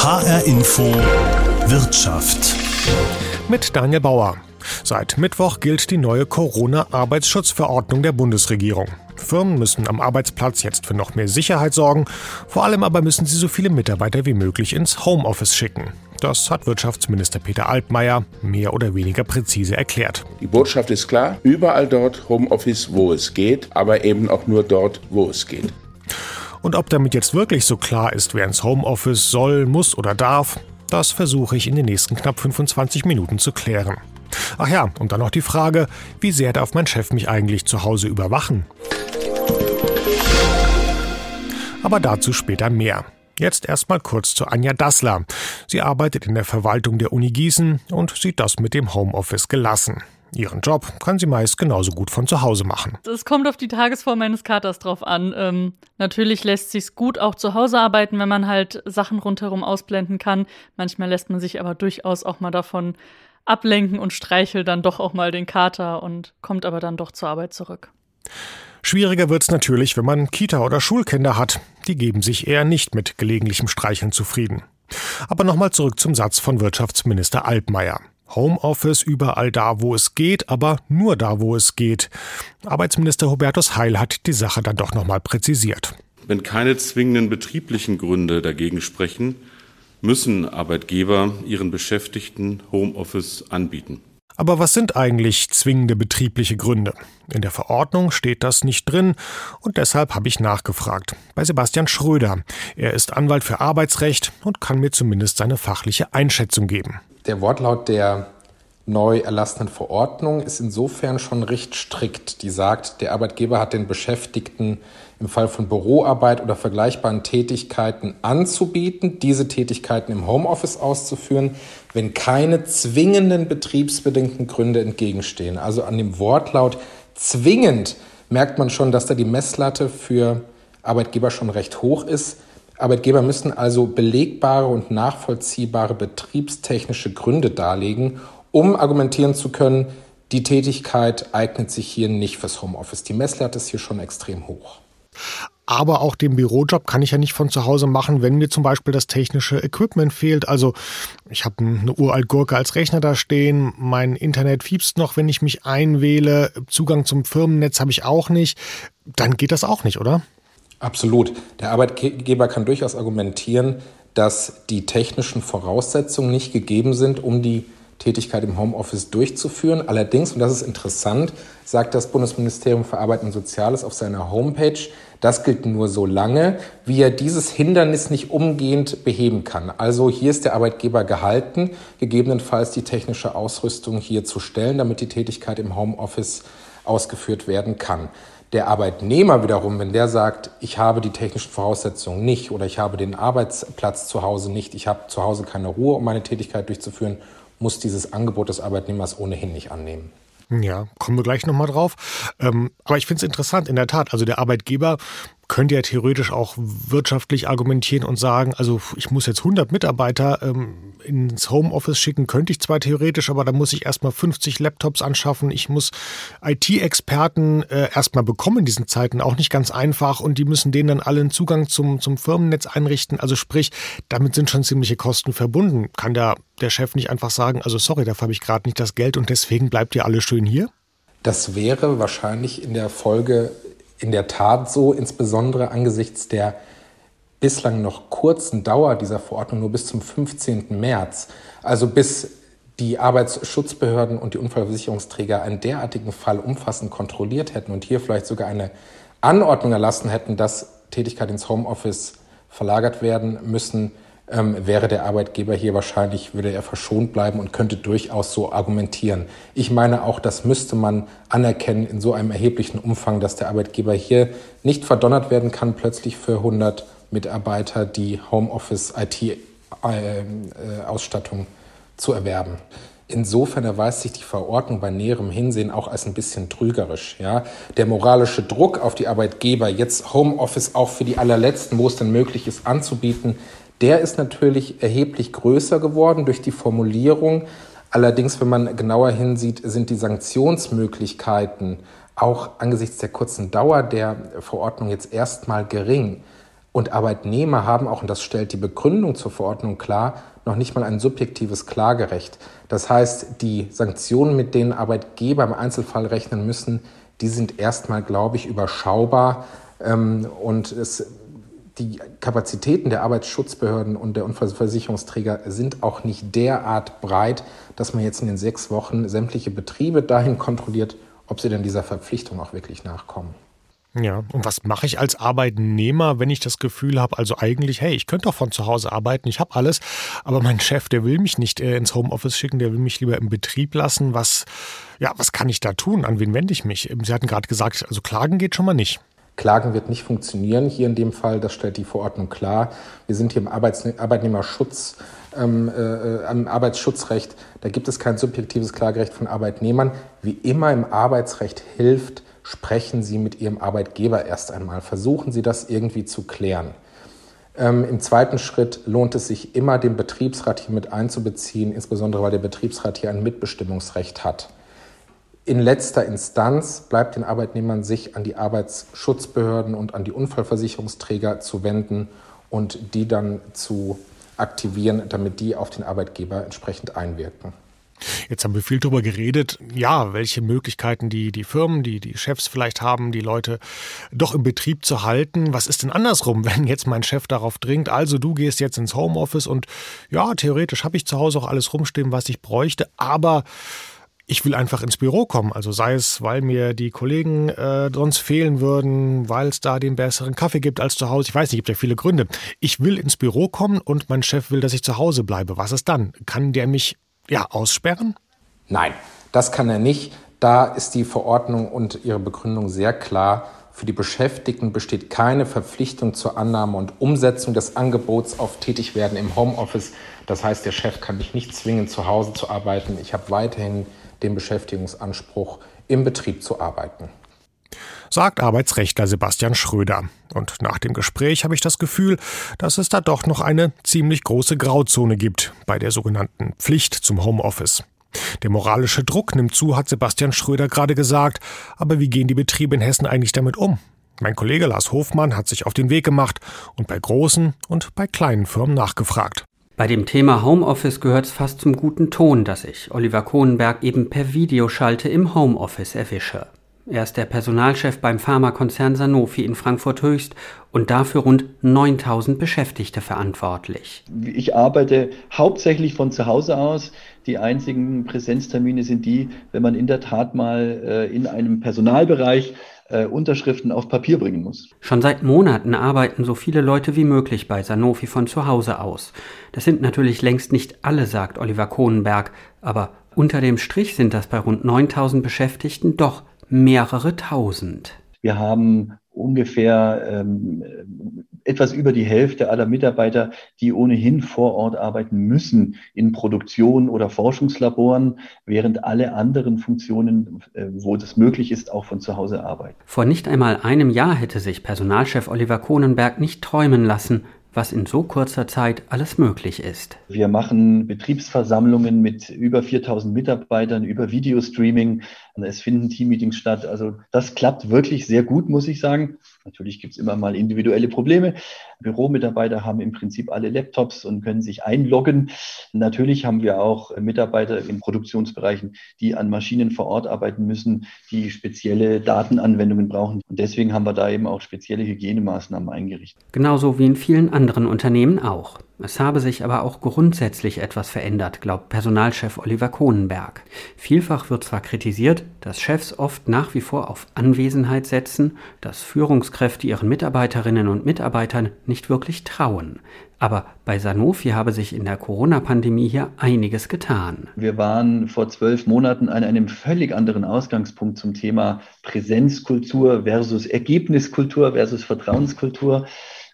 HR Info Wirtschaft. Mit Daniel Bauer. Seit Mittwoch gilt die neue Corona-Arbeitsschutzverordnung der Bundesregierung. Firmen müssen am Arbeitsplatz jetzt für noch mehr Sicherheit sorgen. Vor allem aber müssen sie so viele Mitarbeiter wie möglich ins Homeoffice schicken. Das hat Wirtschaftsminister Peter Altmaier mehr oder weniger präzise erklärt. Die Botschaft ist klar, überall dort Homeoffice, wo es geht, aber eben auch nur dort, wo es geht. Und ob damit jetzt wirklich so klar ist, wer ins Homeoffice soll, muss oder darf, das versuche ich in den nächsten knapp 25 Minuten zu klären. Ach ja, und dann noch die Frage, wie sehr darf mein Chef mich eigentlich zu Hause überwachen? Aber dazu später mehr. Jetzt erstmal kurz zu Anja Dassler. Sie arbeitet in der Verwaltung der Uni Gießen und sieht das mit dem Homeoffice gelassen. Ihren Job kann sie meist genauso gut von zu Hause machen. Es kommt auf die Tagesform meines Katers drauf an. Ähm, natürlich lässt sich gut auch zu Hause arbeiten, wenn man halt Sachen rundherum ausblenden kann. Manchmal lässt man sich aber durchaus auch mal davon ablenken und streichelt dann doch auch mal den Kater und kommt aber dann doch zur Arbeit zurück. Schwieriger wird's natürlich, wenn man Kita- oder Schulkinder hat. Die geben sich eher nicht mit gelegentlichem Streicheln zufrieden. Aber nochmal zurück zum Satz von Wirtschaftsminister Altmaier. Homeoffice überall da, wo es geht, aber nur da, wo es geht. Arbeitsminister Hubertus Heil hat die Sache dann doch nochmal präzisiert. Wenn keine zwingenden betrieblichen Gründe dagegen sprechen, müssen Arbeitgeber ihren Beschäftigten Homeoffice anbieten. Aber was sind eigentlich zwingende betriebliche Gründe? In der Verordnung steht das nicht drin und deshalb habe ich nachgefragt. Bei Sebastian Schröder. Er ist Anwalt für Arbeitsrecht und kann mir zumindest seine fachliche Einschätzung geben. Der Wortlaut der neu erlassenen Verordnung ist insofern schon recht strikt. Die sagt, der Arbeitgeber hat den Beschäftigten im Fall von Büroarbeit oder vergleichbaren Tätigkeiten anzubieten, diese Tätigkeiten im Homeoffice auszuführen, wenn keine zwingenden betriebsbedingten Gründe entgegenstehen. Also an dem Wortlaut zwingend merkt man schon, dass da die Messlatte für Arbeitgeber schon recht hoch ist. Arbeitgeber müssen also belegbare und nachvollziehbare betriebstechnische Gründe darlegen, um argumentieren zu können, die Tätigkeit eignet sich hier nicht fürs Homeoffice. Die Messlatte ist hier schon extrem hoch. Aber auch den Bürojob kann ich ja nicht von zu Hause machen, wenn mir zum Beispiel das technische Equipment fehlt. Also ich habe eine uralt Gurke als Rechner da stehen, mein Internet fiebst noch, wenn ich mich einwähle, Zugang zum Firmennetz habe ich auch nicht. Dann geht das auch nicht, oder? Absolut. Der Arbeitgeber kann durchaus argumentieren, dass die technischen Voraussetzungen nicht gegeben sind, um die Tätigkeit im Homeoffice durchzuführen. Allerdings, und das ist interessant, sagt das Bundesministerium für Arbeit und Soziales auf seiner Homepage, das gilt nur so lange, wie er dieses Hindernis nicht umgehend beheben kann. Also hier ist der Arbeitgeber gehalten, gegebenenfalls die technische Ausrüstung hier zu stellen, damit die Tätigkeit im Homeoffice ausgeführt werden kann. Der Arbeitnehmer wiederum, wenn der sagt, ich habe die technischen Voraussetzungen nicht oder ich habe den Arbeitsplatz zu Hause nicht, ich habe zu Hause keine Ruhe, um meine Tätigkeit durchzuführen, muss dieses Angebot des Arbeitnehmers ohnehin nicht annehmen. Ja, kommen wir gleich nochmal drauf. Ähm, aber ich finde es interessant, in der Tat. Also der Arbeitgeber könnte ja theoretisch auch wirtschaftlich argumentieren und sagen, also ich muss jetzt 100 Mitarbeiter ähm, ins Homeoffice schicken, könnte ich zwar theoretisch, aber da muss ich erstmal 50 Laptops anschaffen. Ich muss IT-Experten äh, erstmal bekommen in diesen Zeiten, auch nicht ganz einfach und die müssen denen dann alle einen Zugang zum, zum Firmennetz einrichten. Also sprich, damit sind schon ziemliche Kosten verbunden. Kann der, der Chef nicht einfach sagen, also sorry, dafür habe ich gerade nicht das Geld und deswegen bleibt ihr alle schön hier? Das wäre wahrscheinlich in der Folge in der Tat so, insbesondere angesichts der bislang noch kurzen Dauer dieser Verordnung, nur bis zum 15. März, also bis die Arbeitsschutzbehörden und die Unfallversicherungsträger einen derartigen Fall umfassend kontrolliert hätten und hier vielleicht sogar eine Anordnung erlassen hätten, dass Tätigkeit ins Homeoffice verlagert werden müssen, ähm, wäre der Arbeitgeber hier wahrscheinlich, würde er verschont bleiben und könnte durchaus so argumentieren. Ich meine auch, das müsste man anerkennen in so einem erheblichen Umfang, dass der Arbeitgeber hier nicht verdonnert werden kann, plötzlich für 100 Mitarbeiter die Homeoffice-IT-Ausstattung äh, zu erwerben. Insofern erweist sich die Verordnung bei näherem Hinsehen auch als ein bisschen trügerisch. Ja? Der moralische Druck auf die Arbeitgeber, jetzt Homeoffice auch für die allerletzten, wo es denn möglich ist, anzubieten, der ist natürlich erheblich größer geworden durch die Formulierung. Allerdings, wenn man genauer hinsieht, sind die Sanktionsmöglichkeiten auch angesichts der kurzen Dauer der Verordnung jetzt erstmal gering. Und Arbeitnehmer haben auch, und das stellt die Begründung zur Verordnung klar, noch nicht mal ein subjektives Klagerecht. Das heißt, die Sanktionen, mit denen Arbeitgeber im Einzelfall rechnen müssen, die sind erstmal, glaube ich, überschaubar. Ähm, und es, die Kapazitäten der Arbeitsschutzbehörden und der Unfallversicherungsträger sind auch nicht derart breit, dass man jetzt in den sechs Wochen sämtliche Betriebe dahin kontrolliert, ob sie denn dieser Verpflichtung auch wirklich nachkommen. Ja, und was mache ich als Arbeitnehmer, wenn ich das Gefühl habe, also eigentlich, hey, ich könnte doch von zu Hause arbeiten, ich habe alles, aber mein Chef, der will mich nicht äh, ins Homeoffice schicken, der will mich lieber im Betrieb lassen. Was, ja, was kann ich da tun? An wen wende ich mich? Sie hatten gerade gesagt, also klagen geht schon mal nicht. Klagen wird nicht funktionieren hier in dem Fall, das stellt die Verordnung klar. Wir sind hier im Arbeits Arbeitnehmerschutz, ähm, äh, am Arbeitsschutzrecht. Da gibt es kein subjektives Klagerecht von Arbeitnehmern. Wie immer im Arbeitsrecht hilft, sprechen Sie mit Ihrem Arbeitgeber erst einmal. Versuchen Sie das irgendwie zu klären. Ähm, Im zweiten Schritt lohnt es sich immer, den Betriebsrat hier mit einzubeziehen, insbesondere weil der Betriebsrat hier ein Mitbestimmungsrecht hat. In letzter Instanz bleibt den Arbeitnehmern sich an die Arbeitsschutzbehörden und an die Unfallversicherungsträger zu wenden und die dann zu aktivieren, damit die auf den Arbeitgeber entsprechend einwirken. Jetzt haben wir viel darüber geredet, ja, welche Möglichkeiten die, die Firmen, die, die Chefs vielleicht haben, die Leute doch im Betrieb zu halten. Was ist denn andersrum, wenn jetzt mein Chef darauf dringt, also du gehst jetzt ins Homeoffice und ja, theoretisch habe ich zu Hause auch alles rumstehen, was ich bräuchte, aber ich will einfach ins Büro kommen. Also sei es, weil mir die Kollegen äh, sonst fehlen würden, weil es da den besseren Kaffee gibt als zu Hause. Ich weiß nicht, gibt ja viele Gründe. Ich will ins Büro kommen und mein Chef will, dass ich zu Hause bleibe. Was ist dann? Kann der mich ja, aussperren? Nein, das kann er nicht. Da ist die Verordnung und ihre Begründung sehr klar. Für die Beschäftigten besteht keine Verpflichtung zur Annahme und Umsetzung des Angebots auf Tätigwerden im Homeoffice. Das heißt, der Chef kann mich nicht zwingen, zu Hause zu arbeiten. Ich habe weiterhin den Beschäftigungsanspruch, im Betrieb zu arbeiten. Sagt Arbeitsrechtler Sebastian Schröder. Und nach dem Gespräch habe ich das Gefühl, dass es da doch noch eine ziemlich große Grauzone gibt bei der sogenannten Pflicht zum Homeoffice. Der moralische Druck nimmt zu, hat Sebastian Schröder gerade gesagt. Aber wie gehen die Betriebe in Hessen eigentlich damit um? Mein Kollege Lars Hofmann hat sich auf den Weg gemacht und bei großen und bei kleinen Firmen nachgefragt. Bei dem Thema Homeoffice gehört es fast zum guten Ton, dass ich Oliver Kohnenberg eben per Videoschalte im Homeoffice erwische. Er ist der Personalchef beim Pharmakonzern Sanofi in Frankfurt Höchst und dafür rund 9000 Beschäftigte verantwortlich. Ich arbeite hauptsächlich von zu Hause aus. Die einzigen Präsenztermine sind die, wenn man in der Tat mal äh, in einem Personalbereich äh, Unterschriften auf Papier bringen muss. Schon seit Monaten arbeiten so viele Leute wie möglich bei Sanofi von zu Hause aus. Das sind natürlich längst nicht alle, sagt Oliver Kohnenberg, aber unter dem Strich sind das bei rund 9000 Beschäftigten doch mehrere tausend. Wir haben ungefähr ähm, etwas über die Hälfte aller Mitarbeiter, die ohnehin vor Ort arbeiten müssen in Produktion oder Forschungslaboren, während alle anderen Funktionen, äh, wo das möglich ist, auch von zu Hause arbeiten. Vor nicht einmal einem Jahr hätte sich Personalchef Oliver Kohnenberg nicht träumen lassen, was in so kurzer Zeit alles möglich ist. Wir machen Betriebsversammlungen mit über 4000 Mitarbeitern über Videostreaming. Es finden Teammeetings statt. Also das klappt wirklich sehr gut, muss ich sagen. Natürlich gibt es immer mal individuelle Probleme. Büromitarbeiter haben im Prinzip alle Laptops und können sich einloggen. Natürlich haben wir auch Mitarbeiter in Produktionsbereichen, die an Maschinen vor Ort arbeiten müssen, die spezielle Datenanwendungen brauchen. Und deswegen haben wir da eben auch spezielle Hygienemaßnahmen eingerichtet. Genauso wie in vielen anderen Unternehmen auch. Es habe sich aber auch grundsätzlich etwas verändert, glaubt Personalchef Oliver Kohnenberg. Vielfach wird zwar kritisiert, dass Chefs oft nach wie vor auf Anwesenheit setzen, dass Führungskräfte ihren Mitarbeiterinnen und Mitarbeitern nicht wirklich trauen. Aber bei Sanofi habe sich in der Corona-Pandemie hier einiges getan. Wir waren vor zwölf Monaten an einem völlig anderen Ausgangspunkt zum Thema Präsenzkultur versus Ergebniskultur versus Vertrauenskultur.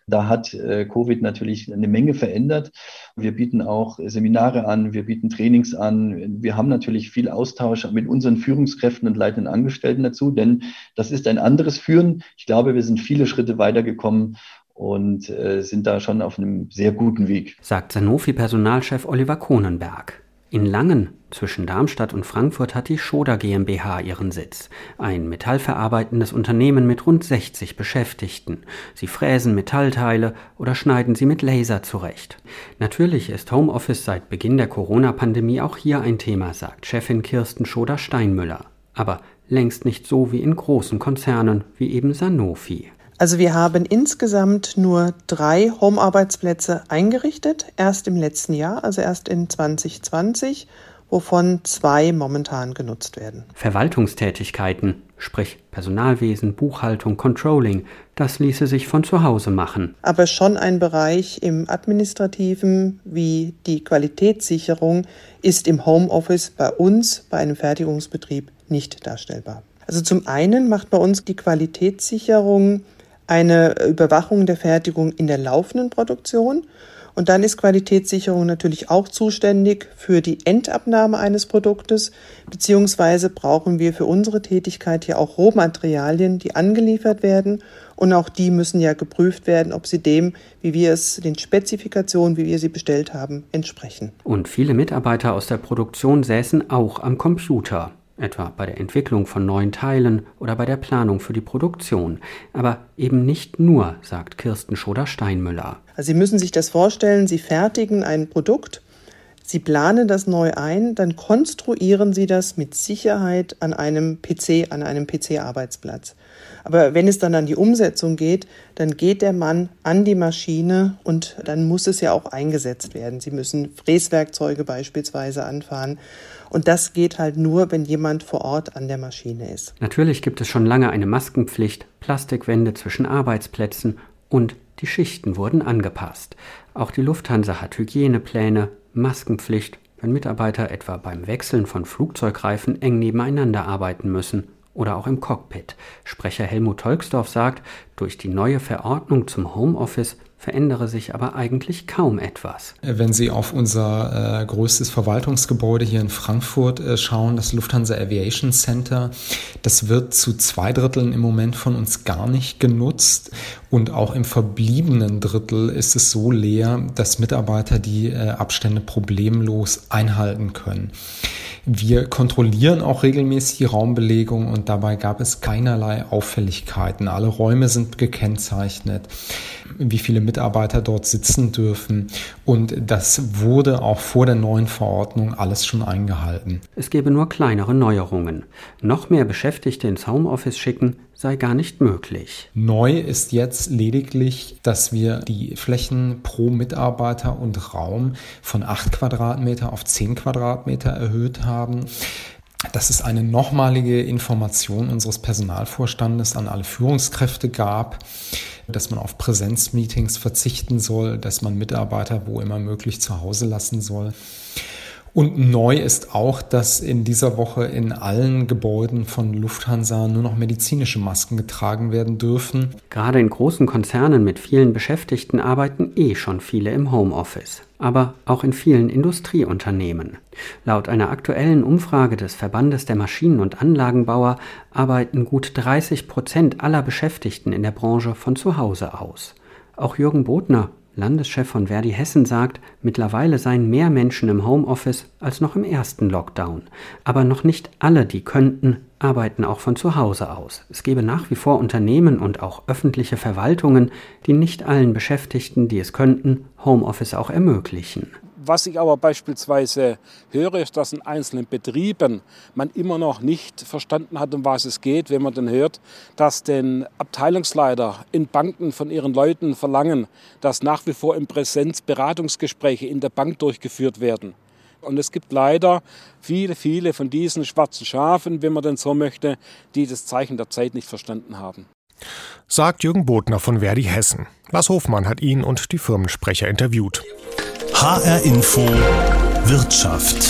Da hat äh, Covid natürlich eine Menge verändert. Wir bieten auch Seminare an, wir bieten Trainings an. Wir haben natürlich viel Austausch mit unseren Führungskräften und leitenden Angestellten dazu, denn das ist ein anderes Führen. Ich glaube, wir sind viele Schritte weitergekommen und äh, sind da schon auf einem sehr guten Weg. Sagt Sanofi-Personalchef Oliver Kohnenberg. In Langen zwischen Darmstadt und Frankfurt hat die Schoda GmbH ihren Sitz, ein metallverarbeitendes Unternehmen mit rund 60 Beschäftigten. Sie fräsen Metallteile oder schneiden sie mit Laser zurecht. Natürlich ist Homeoffice seit Beginn der Corona-Pandemie auch hier ein Thema, sagt Chefin Kirsten Schoda-Steinmüller. Aber längst nicht so wie in großen Konzernen wie eben Sanofi. Also wir haben insgesamt nur drei Home-Arbeitsplätze eingerichtet, erst im letzten Jahr, also erst in 2020, wovon zwei momentan genutzt werden. Verwaltungstätigkeiten, sprich Personalwesen, Buchhaltung, Controlling, das ließe sich von zu Hause machen. Aber schon ein Bereich im administrativen wie die Qualitätssicherung ist im Homeoffice bei uns, bei einem Fertigungsbetrieb, nicht darstellbar. Also zum einen macht bei uns die Qualitätssicherung eine Überwachung der Fertigung in der laufenden Produktion. Und dann ist Qualitätssicherung natürlich auch zuständig für die Endabnahme eines Produktes, beziehungsweise brauchen wir für unsere Tätigkeit ja auch Rohmaterialien, die angeliefert werden. Und auch die müssen ja geprüft werden, ob sie dem, wie wir es, den Spezifikationen, wie wir sie bestellt haben, entsprechen. Und viele Mitarbeiter aus der Produktion säßen auch am Computer etwa bei der Entwicklung von neuen Teilen oder bei der Planung für die Produktion. Aber eben nicht nur, sagt Kirsten Schoder-Steinmüller. Also Sie müssen sich das vorstellen, Sie fertigen ein Produkt, Sie planen das neu ein, dann konstruieren Sie das mit Sicherheit an einem PC, an einem PC-Arbeitsplatz. Aber wenn es dann an die Umsetzung geht, dann geht der Mann an die Maschine und dann muss es ja auch eingesetzt werden. Sie müssen Fräswerkzeuge beispielsweise anfahren. Und das geht halt nur, wenn jemand vor Ort an der Maschine ist. Natürlich gibt es schon lange eine Maskenpflicht, Plastikwände zwischen Arbeitsplätzen und die Schichten wurden angepasst. Auch die Lufthansa hat Hygienepläne, Maskenpflicht, wenn Mitarbeiter etwa beim Wechseln von Flugzeugreifen eng nebeneinander arbeiten müssen oder auch im Cockpit. Sprecher Helmut Tolksdorf sagt, durch die neue Verordnung zum Homeoffice verändere sich aber eigentlich kaum etwas. Wenn Sie auf unser äh, größtes Verwaltungsgebäude hier in Frankfurt äh, schauen, das Lufthansa Aviation Center, das wird zu zwei Dritteln im Moment von uns gar nicht genutzt. Und auch im verbliebenen Drittel ist es so leer, dass Mitarbeiter die äh, Abstände problemlos einhalten können. Wir kontrollieren auch regelmäßig die Raumbelegung und dabei gab es keinerlei Auffälligkeiten. Alle Räume sind gekennzeichnet, wie viele Mitarbeiter dort sitzen dürfen und das wurde auch vor der neuen Verordnung alles schon eingehalten. Es gebe nur kleinere Neuerungen. Noch mehr Beschäftigte ins Homeoffice schicken sei gar nicht möglich. Neu ist jetzt lediglich, dass wir die Flächen pro Mitarbeiter und Raum von 8 Quadratmeter auf 10 Quadratmeter erhöht haben. Dass es eine nochmalige Information unseres Personalvorstandes an alle Führungskräfte gab, dass man auf Präsenzmeetings verzichten soll, dass man Mitarbeiter wo immer möglich zu Hause lassen soll. Und neu ist auch, dass in dieser Woche in allen Gebäuden von Lufthansa nur noch medizinische Masken getragen werden dürfen. Gerade in großen Konzernen mit vielen Beschäftigten arbeiten eh schon viele im Homeoffice, aber auch in vielen Industrieunternehmen. Laut einer aktuellen Umfrage des Verbandes der Maschinen- und Anlagenbauer arbeiten gut 30 Prozent aller Beschäftigten in der Branche von zu Hause aus. Auch Jürgen Bodner Landeschef von Verdi Hessen sagt, mittlerweile seien mehr Menschen im Homeoffice als noch im ersten Lockdown. Aber noch nicht alle, die könnten, arbeiten auch von zu Hause aus. Es gebe nach wie vor Unternehmen und auch öffentliche Verwaltungen, die nicht allen Beschäftigten, die es könnten, Homeoffice auch ermöglichen. Was ich aber beispielsweise höre, ist, dass in einzelnen Betrieben man immer noch nicht verstanden hat, um was es geht, wenn man dann hört, dass den Abteilungsleiter in Banken von ihren Leuten verlangen, dass nach wie vor in Präsenz Beratungsgespräche in der Bank durchgeführt werden. Und es gibt leider viele, viele von diesen schwarzen Schafen, wenn man denn so möchte, die das Zeichen der Zeit nicht verstanden haben. Sagt Jürgen Bodner von Verdi Hessen. Lars Hofmann hat ihn und die Firmensprecher interviewt. HR Info Wirtschaft.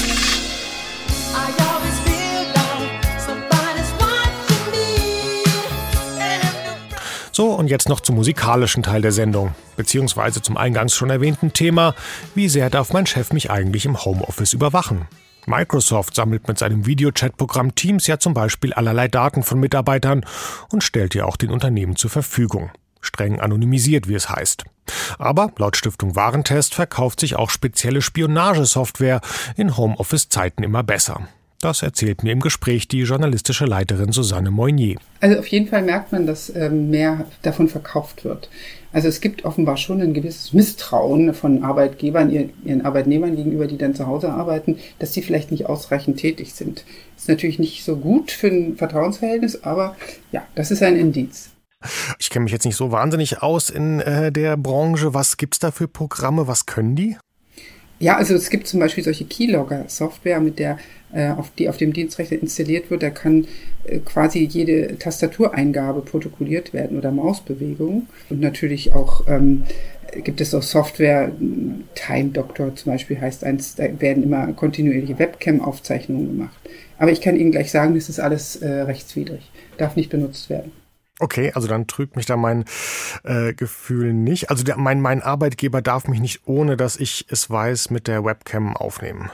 So, und jetzt noch zum musikalischen Teil der Sendung, beziehungsweise zum eingangs schon erwähnten Thema, wie sehr darf mein Chef mich eigentlich im Homeoffice überwachen? Microsoft sammelt mit seinem Videochat-Programm Teams ja zum Beispiel allerlei Daten von Mitarbeitern und stellt ja auch den Unternehmen zur Verfügung. Streng anonymisiert, wie es heißt. Aber laut Stiftung Warentest verkauft sich auch spezielle Spionagesoftware in Homeoffice-Zeiten immer besser. Das erzählt mir im Gespräch die journalistische Leiterin Susanne Moignier. Also auf jeden Fall merkt man, dass ähm, mehr davon verkauft wird. Also es gibt offenbar schon ein gewisses Misstrauen von Arbeitgebern ihren Arbeitnehmern gegenüber, die dann zu Hause arbeiten, dass die vielleicht nicht ausreichend tätig sind. Ist natürlich nicht so gut für ein Vertrauensverhältnis, aber ja, das ist ein Indiz. Ich kenne mich jetzt nicht so wahnsinnig aus in äh, der Branche. Was gibt es da für Programme? Was können die? Ja, also es gibt zum Beispiel solche Keylogger-Software, mit der äh, auf die auf dem Dienstrechner installiert wird. Da kann äh, quasi jede Tastatureingabe protokolliert werden oder Mausbewegung. Und natürlich auch ähm, gibt es auch Software, Time Doctor zum Beispiel heißt eins, da werden immer kontinuierliche Webcam-Aufzeichnungen gemacht. Aber ich kann Ihnen gleich sagen, das ist alles äh, rechtswidrig, darf nicht benutzt werden. Okay, also dann trügt mich da mein äh, Gefühl nicht. Also der, mein, mein Arbeitgeber darf mich nicht, ohne dass ich es weiß, mit der Webcam aufnehmen.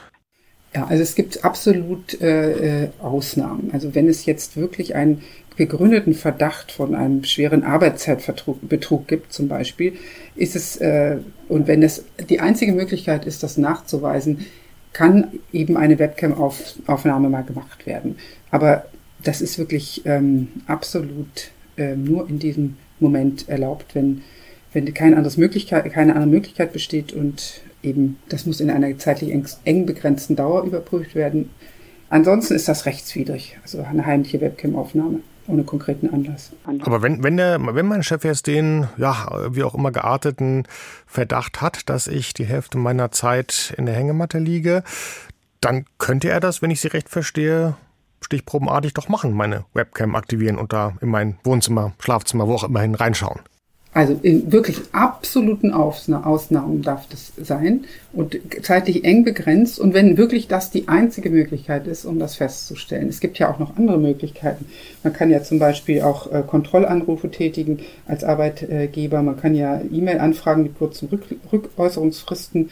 Ja, also es gibt absolut äh, äh Ausnahmen. Also wenn es jetzt wirklich einen gegründeten Verdacht von einem schweren Arbeitszeitbetrug gibt, zum Beispiel, ist es, äh, und wenn es die einzige Möglichkeit ist, das nachzuweisen, kann eben eine Webcam-Aufnahme mal gemacht werden. Aber das ist wirklich ähm, absolut äh, nur in diesem Moment erlaubt, wenn, wenn keine, anderes Möglichkeit, keine andere Möglichkeit besteht und eben das muss in einer zeitlich eng, eng begrenzten Dauer überprüft werden. Ansonsten ist das rechtswidrig, also eine heimliche Webcam-Aufnahme ohne konkreten Anlass. Aber wenn, wenn, der, wenn mein Chef jetzt den, ja, wie auch immer gearteten Verdacht hat, dass ich die Hälfte meiner Zeit in der Hängematte liege, dann könnte er das, wenn ich Sie recht verstehe, stichprobenartig doch machen, meine Webcam aktivieren und da in mein Wohnzimmer, Schlafzimmer, wo auch immerhin reinschauen. Also in wirklich absoluten Ausnahmen darf das sein und zeitlich eng begrenzt und wenn wirklich das die einzige Möglichkeit ist, um das festzustellen. Es gibt ja auch noch andere Möglichkeiten. Man kann ja zum Beispiel auch äh, Kontrollanrufe tätigen als Arbeitgeber. Man kann ja E-Mail-Anfragen mit kurzen Rück Rückäußerungsfristen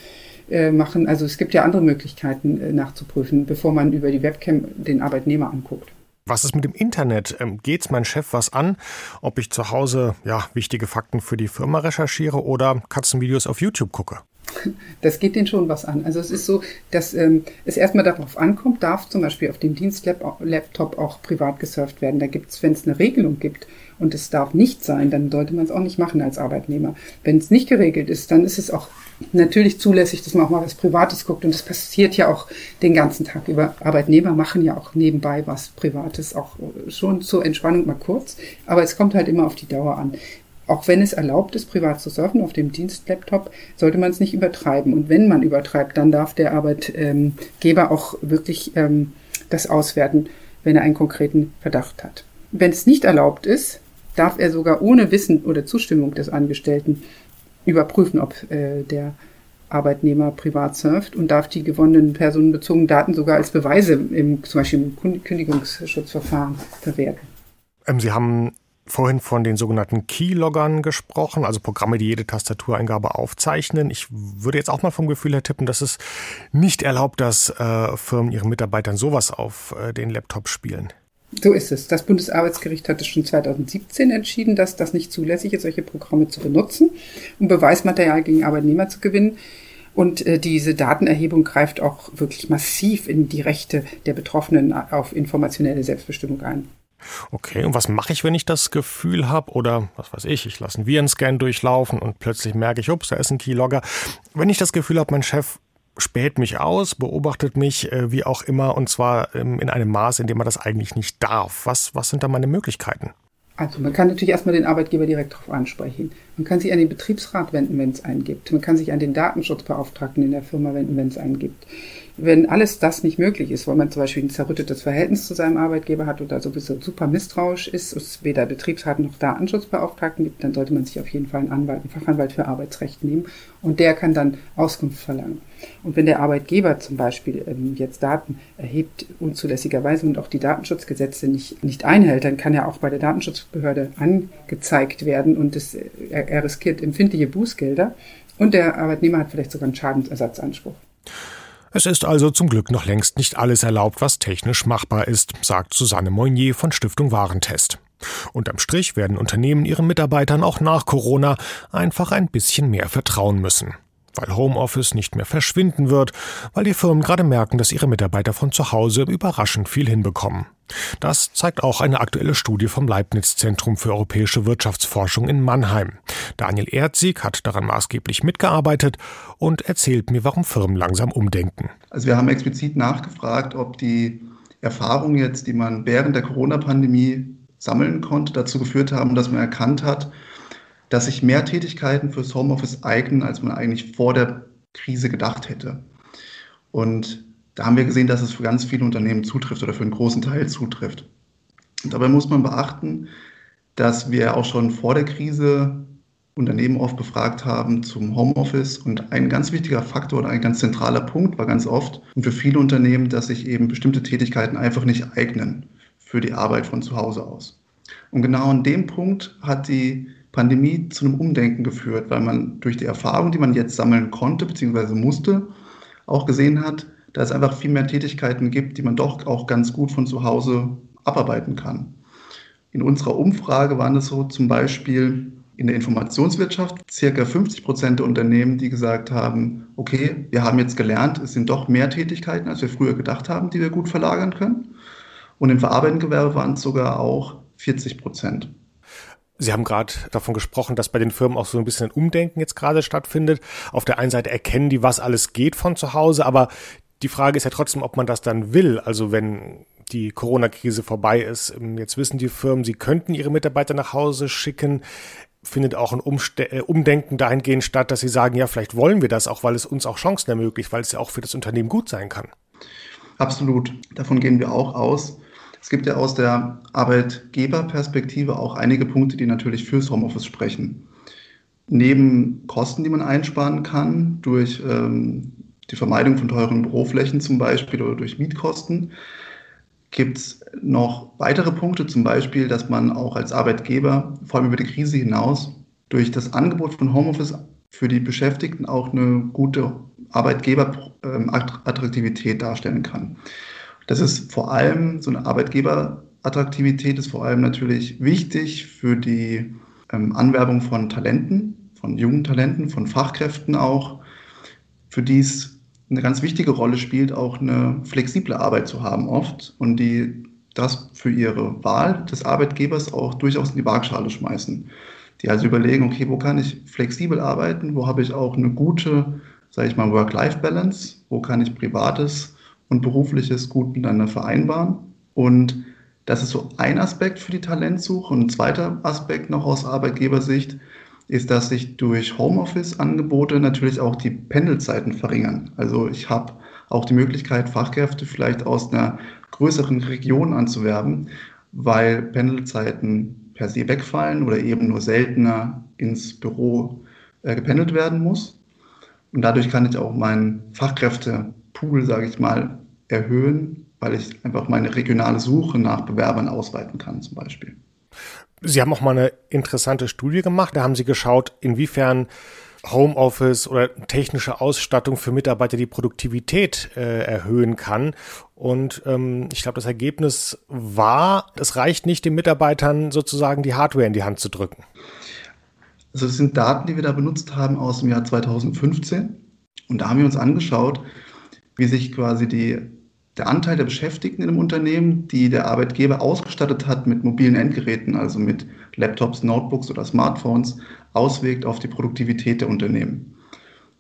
äh, machen. Also es gibt ja andere Möglichkeiten äh, nachzuprüfen, bevor man über die Webcam den Arbeitnehmer anguckt. Was ist mit dem Internet? Ähm, geht's mein Chef was an, ob ich zu Hause ja, wichtige Fakten für die Firma recherchiere oder Katzenvideos auf YouTube gucke? Das geht denen schon was an. Also es ist so, dass ähm, es erstmal darauf ankommt, darf zum Beispiel auf dem Dienstlaptop auch privat gesurft werden. Da gibt es, wenn es eine Regelung gibt, und es darf nicht sein, dann sollte man es auch nicht machen als Arbeitnehmer. Wenn es nicht geregelt ist, dann ist es auch natürlich zulässig, dass man auch mal was Privates guckt. Und das passiert ja auch den ganzen Tag über. Arbeitnehmer machen ja auch nebenbei was Privates, auch schon zur Entspannung mal kurz. Aber es kommt halt immer auf die Dauer an. Auch wenn es erlaubt ist, privat zu surfen auf dem Dienstlaptop, sollte man es nicht übertreiben. Und wenn man übertreibt, dann darf der Arbeitgeber auch wirklich ähm, das auswerten, wenn er einen konkreten Verdacht hat. Wenn es nicht erlaubt ist, darf er sogar ohne Wissen oder Zustimmung des Angestellten überprüfen, ob äh, der Arbeitnehmer privat surft und darf die gewonnenen personenbezogenen Daten sogar als Beweise im, zum Beispiel im Kündigungsschutzverfahren verwerten. Ähm, Sie haben vorhin von den sogenannten Keyloggern gesprochen, also Programme, die jede Tastatureingabe aufzeichnen. Ich würde jetzt auch mal vom Gefühl her tippen, dass es nicht erlaubt, dass äh, Firmen ihren Mitarbeitern sowas auf äh, den Laptop spielen. So ist es. Das Bundesarbeitsgericht hat es schon 2017 entschieden, dass das nicht zulässig ist, solche Programme zu benutzen, um Beweismaterial gegen Arbeitnehmer zu gewinnen. Und äh, diese Datenerhebung greift auch wirklich massiv in die Rechte der Betroffenen auf informationelle Selbstbestimmung ein. Okay, und was mache ich, wenn ich das Gefühl habe oder was weiß ich, ich lasse einen Virenscan durchlaufen und plötzlich merke ich, ups, da ist ein Keylogger. Wenn ich das Gefühl habe, mein Chef späht mich aus, beobachtet mich, äh, wie auch immer, und zwar ähm, in einem Maß, in dem man das eigentlich nicht darf. Was, was sind da meine Möglichkeiten? Also man kann natürlich erstmal den Arbeitgeber direkt darauf ansprechen. Man kann sich an den Betriebsrat wenden, wenn es einen gibt. Man kann sich an den Datenschutzbeauftragten in der Firma wenden, wenn es einen gibt. Wenn alles das nicht möglich ist, weil man zum Beispiel ein zerrüttetes Verhältnis zu seinem Arbeitgeber hat oder sowieso super misstrauisch ist, es weder Betriebsrat noch Datenschutzbeauftragten gibt, dann sollte man sich auf jeden Fall einen Anwalt, einen Fachanwalt für Arbeitsrecht nehmen und der kann dann Auskunft verlangen. Und wenn der Arbeitgeber zum Beispiel ähm, jetzt Daten erhebt unzulässigerweise und auch die Datenschutzgesetze nicht, nicht einhält, dann kann er auch bei der Datenschutzbehörde angezeigt werden und es, er, er riskiert empfindliche Bußgelder und der Arbeitnehmer hat vielleicht sogar einen Schadensersatzanspruch. Es ist also zum Glück noch längst nicht alles erlaubt, was technisch machbar ist, sagt Susanne Moignier von Stiftung Warentest. Unterm Strich werden Unternehmen ihren Mitarbeitern auch nach Corona einfach ein bisschen mehr vertrauen müssen. Weil Homeoffice nicht mehr verschwinden wird, weil die Firmen gerade merken, dass ihre Mitarbeiter von zu Hause überraschend viel hinbekommen. Das zeigt auch eine aktuelle Studie vom Leibniz Zentrum für europäische Wirtschaftsforschung in Mannheim. Daniel Erzig hat daran maßgeblich mitgearbeitet und erzählt mir, warum Firmen langsam umdenken. Also wir haben explizit nachgefragt, ob die Erfahrungen jetzt, die man während der Corona-Pandemie sammeln konnte, dazu geführt haben, dass man erkannt hat, dass sich mehr Tätigkeiten fürs Homeoffice eignen, als man eigentlich vor der Krise gedacht hätte. Und da haben wir gesehen, dass es für ganz viele Unternehmen zutrifft oder für einen großen Teil zutrifft. Dabei muss man beachten, dass wir auch schon vor der Krise Unternehmen oft befragt haben zum Homeoffice. Und ein ganz wichtiger Faktor oder ein ganz zentraler Punkt war ganz oft und für viele Unternehmen, dass sich eben bestimmte Tätigkeiten einfach nicht eignen für die Arbeit von zu Hause aus. Und genau an dem Punkt hat die Pandemie zu einem Umdenken geführt, weil man durch die Erfahrung, die man jetzt sammeln konnte bzw. musste, auch gesehen hat, dass es einfach viel mehr Tätigkeiten gibt, die man doch auch ganz gut von zu Hause abarbeiten kann. In unserer Umfrage waren es so zum Beispiel in der Informationswirtschaft circa 50 Prozent der Unternehmen, die gesagt haben, okay, wir haben jetzt gelernt, es sind doch mehr Tätigkeiten, als wir früher gedacht haben, die wir gut verlagern können. Und im verarbeitenden Gewerbe waren es sogar auch 40 Prozent. Sie haben gerade davon gesprochen, dass bei den Firmen auch so ein bisschen ein Umdenken jetzt gerade stattfindet. Auf der einen Seite erkennen die, was alles geht von zu Hause, aber die Frage ist ja trotzdem, ob man das dann will. Also wenn die Corona-Krise vorbei ist, jetzt wissen die Firmen, sie könnten ihre Mitarbeiter nach Hause schicken. Findet auch ein Umste äh, Umdenken dahingehend statt, dass sie sagen, ja, vielleicht wollen wir das auch, weil es uns auch Chancen ermöglicht, weil es ja auch für das Unternehmen gut sein kann. Absolut. Davon gehen wir auch aus. Es gibt ja aus der Arbeitgeberperspektive auch einige Punkte, die natürlich fürs Homeoffice sprechen. Neben Kosten, die man einsparen kann, durch ähm, die Vermeidung von teuren Büroflächen zum Beispiel oder durch Mietkosten, gibt es noch weitere Punkte, zum Beispiel, dass man auch als Arbeitgeber, vor allem über die Krise hinaus, durch das Angebot von Homeoffice für die Beschäftigten auch eine gute Arbeitgeberattraktivität ähm, darstellen kann. Das ist vor allem, so eine Arbeitgeberattraktivität ist vor allem natürlich wichtig für die ähm, Anwerbung von Talenten, von jungen Talenten, von Fachkräften auch, für die es eine ganz wichtige Rolle spielt, auch eine flexible Arbeit zu haben oft und die das für ihre Wahl des Arbeitgebers auch durchaus in die Waagschale schmeißen. Die also überlegen, okay, wo kann ich flexibel arbeiten, wo habe ich auch eine gute, sage ich mal, Work-Life-Balance, wo kann ich privates und berufliches gut miteinander vereinbaren. Und das ist so ein Aspekt für die Talentsuche. Und ein zweiter Aspekt noch aus Arbeitgebersicht ist, dass sich durch Homeoffice-Angebote natürlich auch die Pendelzeiten verringern. Also ich habe auch die Möglichkeit, Fachkräfte vielleicht aus einer größeren Region anzuwerben, weil Pendelzeiten per se wegfallen oder eben nur seltener ins Büro äh, gependelt werden muss. Und dadurch kann ich auch meinen Fachkräftepool, sage ich mal, erhöhen, weil ich einfach meine regionale Suche nach Bewerbern ausweiten kann zum Beispiel. Sie haben auch mal eine interessante Studie gemacht. Da haben Sie geschaut, inwiefern Homeoffice oder technische Ausstattung für Mitarbeiter die Produktivität äh, erhöhen kann. Und ähm, ich glaube, das Ergebnis war, es reicht nicht, den Mitarbeitern sozusagen die Hardware in die Hand zu drücken. Also das sind Daten, die wir da benutzt haben aus dem Jahr 2015. Und da haben wir uns angeschaut, wie sich quasi die der Anteil der Beschäftigten in einem Unternehmen, die der Arbeitgeber ausgestattet hat mit mobilen Endgeräten, also mit Laptops, Notebooks oder Smartphones, auswirkt auf die Produktivität der Unternehmen.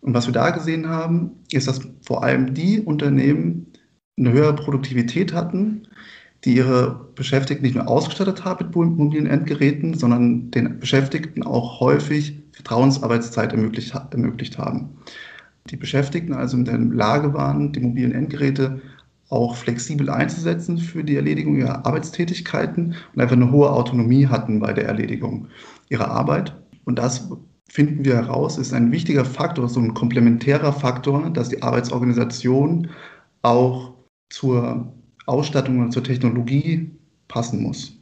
Und was wir da gesehen haben, ist, dass vor allem die Unternehmen eine höhere Produktivität hatten, die ihre Beschäftigten nicht nur ausgestattet haben mit mobilen Endgeräten, sondern den Beschäftigten auch häufig Vertrauensarbeitszeit ermöglicht, ermöglicht haben. Die Beschäftigten also in der Lage waren, die mobilen Endgeräte auch flexibel einzusetzen für die Erledigung ihrer Arbeitstätigkeiten und einfach eine hohe Autonomie hatten bei der Erledigung ihrer Arbeit. Und das finden wir heraus, ist ein wichtiger Faktor, so ein komplementärer Faktor, dass die Arbeitsorganisation auch zur Ausstattung und zur Technologie passen muss.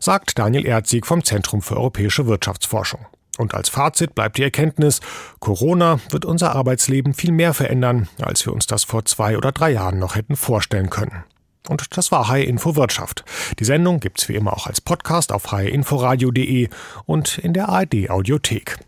Sagt Daniel Erzig vom Zentrum für europäische Wirtschaftsforschung. Und als Fazit bleibt die Erkenntnis, Corona wird unser Arbeitsleben viel mehr verändern, als wir uns das vor zwei oder drei Jahren noch hätten vorstellen können. Und das war HR Info Wirtschaft. Die Sendung gibt's wie immer auch als Podcast auf hrinforadio.de und in der ARD Audiothek.